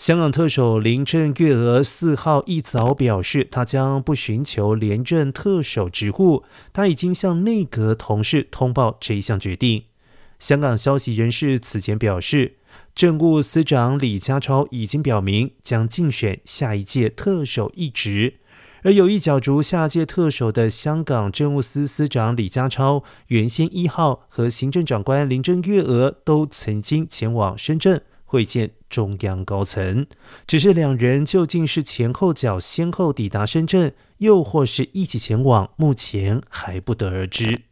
香港特首林郑月娥四号一早表示，她将不寻求廉政特首职务。她已经向内阁同事通报这一项决定。香港消息人士此前表示，政务司长李家超已经表明将竞选下一届特首一职。而有意角逐下届特首的香港政务司司长李家超，原先一号和行政长官林郑月娥都曾经前往深圳。会见中央高层，只是两人究竟是前后脚先后抵达深圳，又或是一起前往，目前还不得而知。